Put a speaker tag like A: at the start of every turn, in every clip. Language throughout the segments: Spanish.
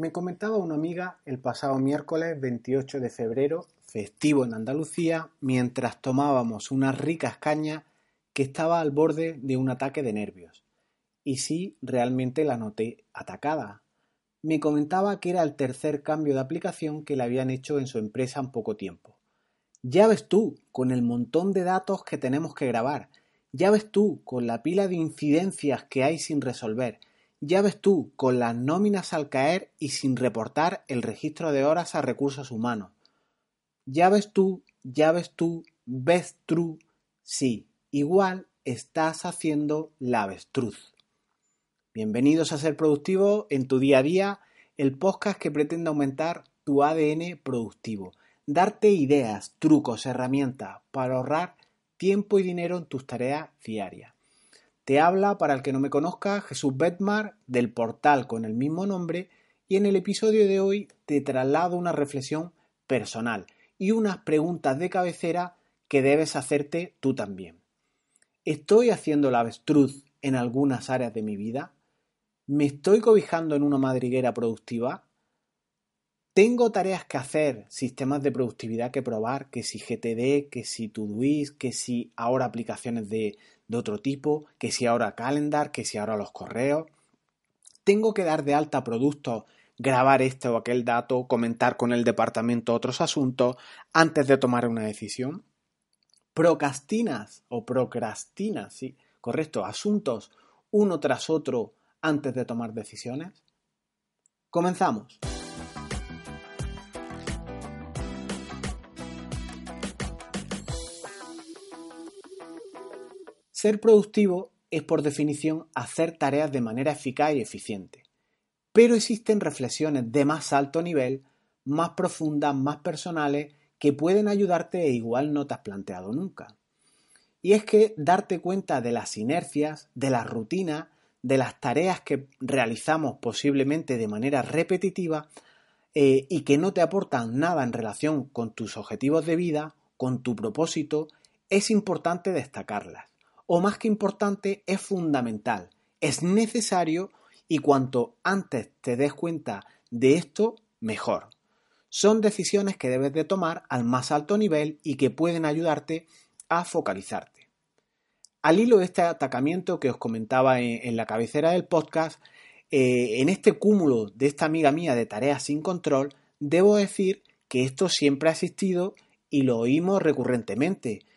A: Me comentaba una amiga el pasado miércoles 28 de febrero, festivo en Andalucía, mientras tomábamos unas ricas cañas que estaba al borde de un ataque de nervios. Y sí, realmente la noté atacada. Me comentaba que era el tercer cambio de aplicación que le habían hecho en su empresa en poco tiempo. Ya ves tú, con el montón de datos que tenemos que grabar. Ya ves tú, con la pila de incidencias que hay sin resolver. Ya ves tú, con las nóminas al caer y sin reportar el registro de horas a recursos humanos. Ya ves tú, ya ves tú, ves true, sí, igual estás haciendo la avestruz. Bienvenidos a Ser Productivo en tu día a día, el podcast que pretende aumentar tu ADN productivo, darte ideas, trucos, herramientas para ahorrar tiempo y dinero en tus tareas diarias. Te habla, para el que no me conozca, Jesús Betmar del portal con el mismo nombre y en el episodio de hoy te traslado una reflexión personal y unas preguntas de cabecera que debes hacerte tú también. ¿Estoy haciendo la avestruz en algunas áreas de mi vida? ¿Me estoy cobijando en una madriguera productiva? ¿Tengo tareas que hacer, sistemas de productividad que probar, que si GTD, que si Todoist, que si ahora aplicaciones de, otro tipo, que si ahora calendar, que si ahora los correos. Tengo que dar de alta productos, grabar este o aquel dato, comentar con el departamento otros asuntos antes de tomar una decisión. Procrastinas o procrastinas, sí, correcto, asuntos uno tras otro antes de tomar decisiones. Comenzamos. Ser productivo es por definición hacer tareas de manera eficaz y eficiente. Pero existen reflexiones de más alto nivel, más profundas, más personales, que pueden ayudarte e igual no te has planteado nunca. Y es que darte cuenta de las inercias, de las rutinas, de las tareas que realizamos posiblemente de manera repetitiva eh, y que no te aportan nada en relación con tus objetivos de vida, con tu propósito, es importante destacarlas o más que importante, es fundamental, es necesario y cuanto antes te des cuenta de esto, mejor. Son decisiones que debes de tomar al más alto nivel y que pueden ayudarte a focalizarte. Al hilo de este atacamiento que os comentaba en, la cabecera del podcast, eh, en este cúmulo de esta amiga mía de tareas sin control, debo decir que esto siempre ha existido y lo oímos recurrentemente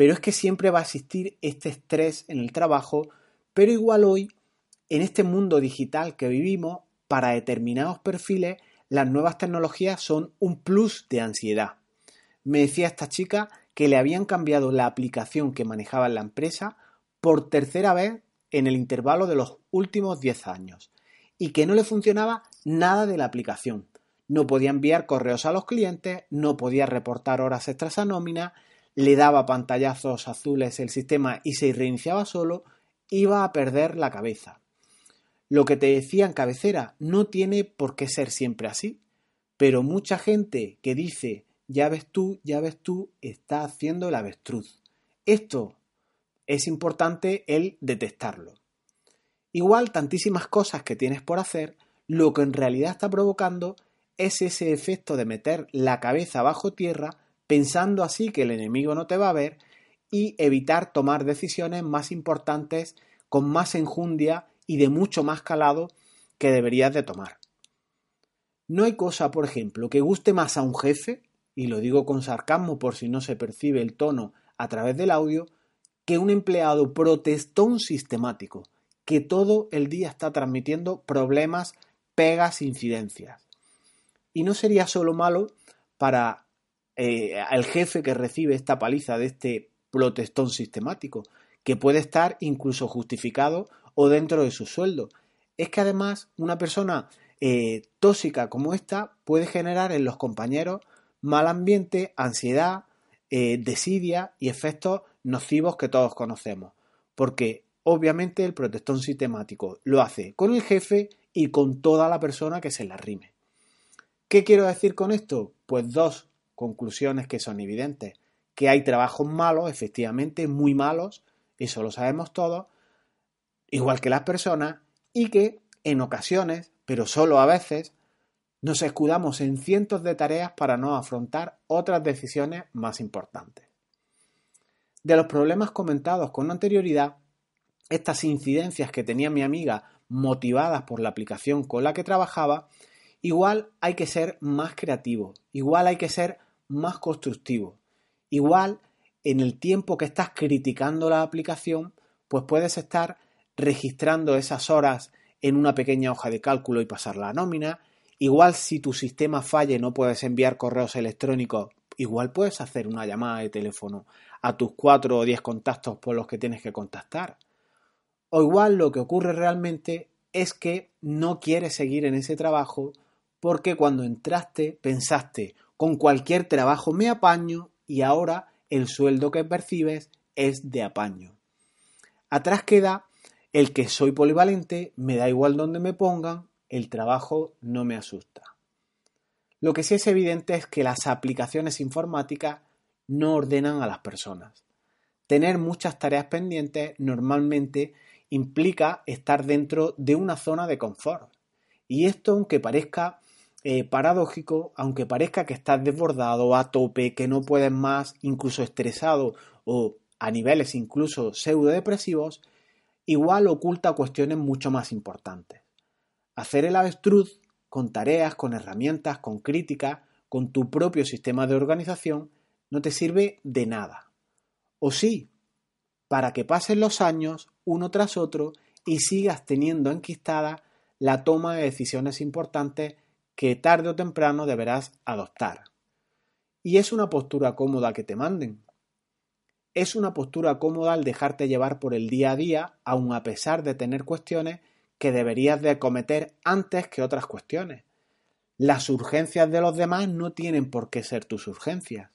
A: pero es que siempre va a existir este estrés en el trabajo, pero igual hoy, en este mundo digital que vivimos, para determinados perfiles, las nuevas tecnologías son un plus de ansiedad. Me decía esta chica que le habían cambiado la aplicación que manejaba en la empresa por tercera vez en el intervalo de los últimos 10 años y que no le funcionaba nada de la aplicación. No podía enviar correos a los clientes, no podía reportar horas extras a nómina, le daba pantallazos azules el sistema y se reiniciaba solo, iba a perder la cabeza. Lo que te decía en cabecera no tiene por qué ser siempre así, pero mucha gente que dice ya ves tú, ya ves tú, está haciendo el avestruz. Esto es importante el detectarlo. Igual tantísimas cosas que tienes por hacer, lo que en realidad está provocando es ese efecto de meter la cabeza bajo tierra pensando así que el enemigo no te va a ver y evitar tomar decisiones más importantes con más enjundia y de mucho más calado que deberías de tomar. No hay cosa, por ejemplo, que guste más a un jefe, y lo digo con sarcasmo por si no se percibe el tono a través del audio, que un empleado protestón sistemático, que todo el día está transmitiendo problemas, pegas, incidencias. Y no sería solo malo para eh, al jefe que recibe esta paliza de este protestón sistemático, que puede estar incluso justificado o dentro de su sueldo. Es que además una persona eh, tóxica como esta puede generar en los compañeros mal ambiente, ansiedad, eh, desidia y efectos nocivos que todos conocemos. Porque obviamente el protestón sistemático lo hace con el jefe y con toda la persona que se le rime. ¿Qué quiero decir con esto? Pues dos conclusiones que son evidentes. Que hay trabajos malos, efectivamente, muy malos, eso lo sabemos todos, igual que las personas, y que en ocasiones, pero solo a veces, nos escudamos en cientos de tareas para no afrontar otras decisiones más importantes. De los problemas comentados con anterioridad, estas incidencias que tenía mi amiga motivadas por la aplicación con la que trabajaba, igual hay que ser más creativo, igual hay que ser más constructivo, igual en el tiempo que estás criticando la aplicación, pues puedes estar registrando esas horas en una pequeña hoja de cálculo y pasar la nómina, igual si tu sistema falle no puedes enviar correos electrónicos, igual puedes hacer una llamada de teléfono a tus cuatro o diez contactos por los que tienes que contactar. O igual lo que ocurre realmente es que no quieres seguir en ese trabajo porque cuando entraste pensaste, con cualquier trabajo me apaño y ahora el sueldo que percibes es de apaño. Atrás queda el que soy polivalente, me da igual donde me pongan, el trabajo no me asusta. Lo que sí es evidente es que las aplicaciones informáticas no ordenan a las personas. Tener muchas tareas pendientes normalmente implica estar dentro de una zona de confort. Y esto, aunque parezca eh, paradójico, aunque parezca que estás desbordado, a tope, que no puedes más, incluso estresado o a niveles incluso pseudodepresivos, igual oculta cuestiones mucho más importantes. Hacer el avestruz con tareas, con herramientas, con críticas, con tu propio sistema de organización, no te sirve de nada. O sí, para que pasen los años uno tras otro y sigas teniendo enquistada la toma de decisiones importantes que tarde o temprano deberás adoptar. Y es una postura cómoda que te manden. Es una postura cómoda al dejarte llevar por el día a día, aun a pesar de tener cuestiones que deberías de acometer antes que otras cuestiones. Las urgencias de los demás no tienen por qué ser tus urgencias.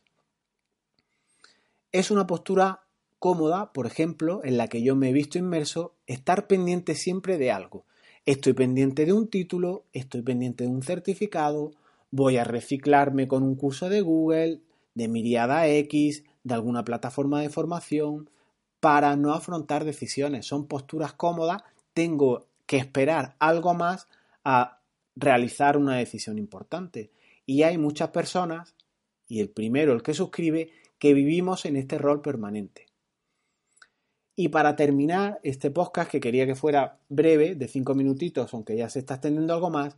A: Es una postura cómoda, por ejemplo, en la que yo me he visto inmerso, estar pendiente siempre de algo. Estoy pendiente de un título, estoy pendiente de un certificado, voy a reciclarme con un curso de Google, de Miriada X, de alguna plataforma de formación, para no afrontar decisiones. Son posturas cómodas, tengo que esperar algo más a realizar una decisión importante. Y hay muchas personas, y el primero, el que suscribe, que vivimos en este rol permanente. Y para terminar este podcast, que quería que fuera breve, de cinco minutitos, aunque ya se está extendiendo algo más,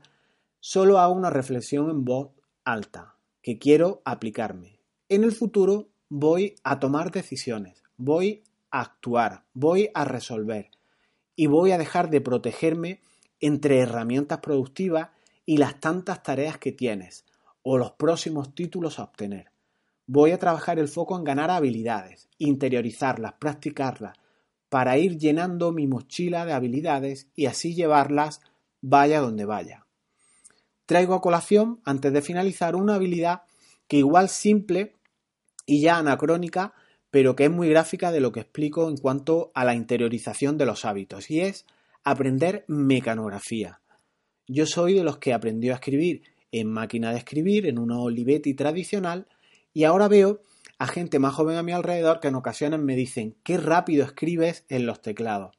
A: solo hago una reflexión en voz alta, que quiero aplicarme. En el futuro voy a tomar decisiones, voy a actuar, voy a resolver y voy a dejar de protegerme entre herramientas productivas y las tantas tareas que tienes o los próximos títulos a obtener. Voy a trabajar el foco en ganar habilidades, interiorizarlas, practicarlas, para ir llenando mi mochila de habilidades y así llevarlas vaya donde vaya. Traigo a colación, antes de finalizar, una habilidad que igual simple y ya anacrónica, pero que es muy gráfica de lo que explico en cuanto a la interiorización de los hábitos, y es aprender mecanografía. Yo soy de los que aprendió a escribir en máquina de escribir, en una Olivetti tradicional, y ahora veo a gente más joven a mi alrededor que en ocasiones me dicen, qué rápido escribes en los teclados.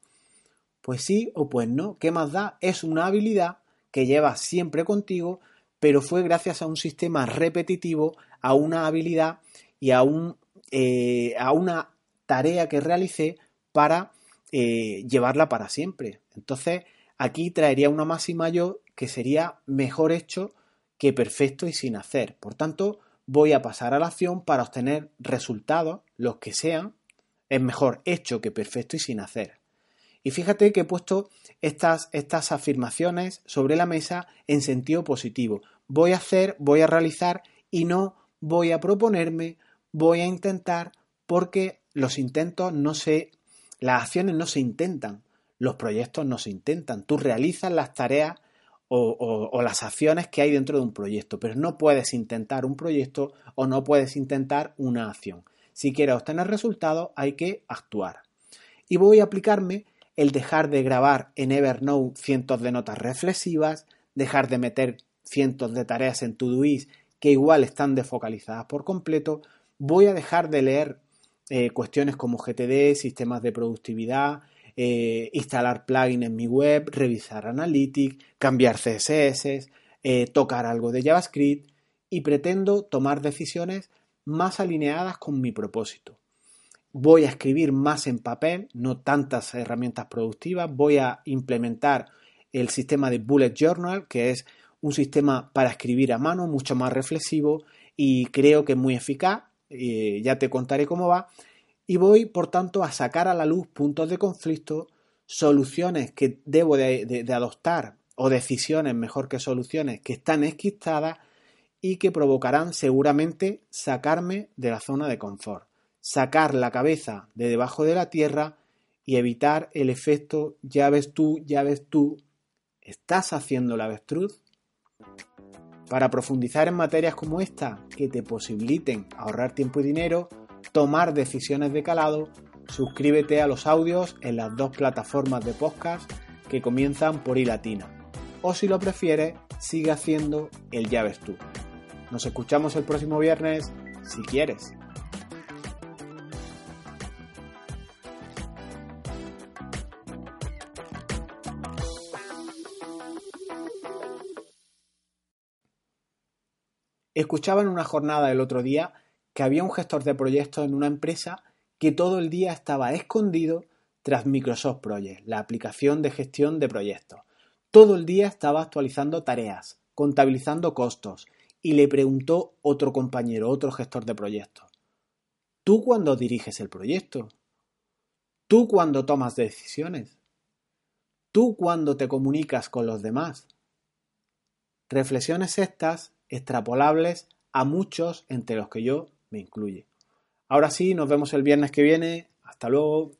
A: Pues sí o pues no, ¿qué más da? Es una habilidad que llevas siempre contigo, pero fue gracias a un sistema repetitivo, a una habilidad y a, un, eh, a una tarea que realicé para eh, llevarla para siempre. Entonces, aquí traería una máxima yo que sería mejor hecho que perfecto y sin hacer. Por tanto, voy a pasar a la acción para obtener resultados, los que sean, es mejor hecho que perfecto y sin hacer. Y fíjate que he puesto estas, estas afirmaciones sobre la mesa en sentido positivo. Voy a hacer, voy a realizar y no voy a proponerme, voy a intentar, porque los intentos no se, las acciones no se intentan, los proyectos no se intentan. Tú realizas las tareas o, las acciones que hay dentro de un proyecto, pero no puedes intentar un proyecto o no puedes intentar una acción. Si quieres obtener resultados hay que actuar. Y voy a aplicarme el dejar de grabar en Evernote cientos de notas reflexivas, dejar de meter cientos de tareas en Todoist que igual están desfocalizadas por completo, voy a dejar de leer eh, cuestiones como GTD, sistemas de productividad, eh, instalar plugins en mi web, revisar Analytics, cambiar CSS, eh, tocar algo de JavaScript y pretendo tomar decisiones más alineadas con mi propósito. Voy a escribir más en papel, no tantas herramientas productivas, voy a implementar el sistema de Bullet Journal, que es un sistema para escribir a mano mucho más reflexivo y creo que es muy eficaz, eh, ya te contaré cómo va, y voy por tanto a sacar a la luz puntos de conflicto, soluciones que debo de, adoptar o decisiones mejor que soluciones que están esquistadas y que provocarán seguramente sacarme de la zona de confort, sacar la cabeza de debajo de la tierra y evitar el efecto ya ves tú, ya ves tú, ¿estás haciendo la avestruz? Para profundizar en materias como esta que te posibiliten ahorrar tiempo y dinero, tomar decisiones de calado, suscríbete a los audios en las dos plataformas de podcast que comienzan por i latina. O si lo prefieres, sigue haciendo el llaves tú. Nos escuchamos el próximo viernes, si quieres. Escuchaba en una jornada el otro día que había un gestor de proyectos en una empresa que todo el día estaba escondido tras Microsoft Project, la aplicación de gestión de proyectos. Todo el día estaba actualizando tareas, contabilizando costos, y le preguntó otro compañero, otro gestor de proyectos, ¿tú cuando diriges el proyecto? ¿Tú cuando tomas decisiones? ¿Tú cuando te comunicas con los demás? Reflexiones estas extrapolables a muchos entre los que yo me incluye. Ahora sí, nos vemos el viernes que viene. Hasta luego.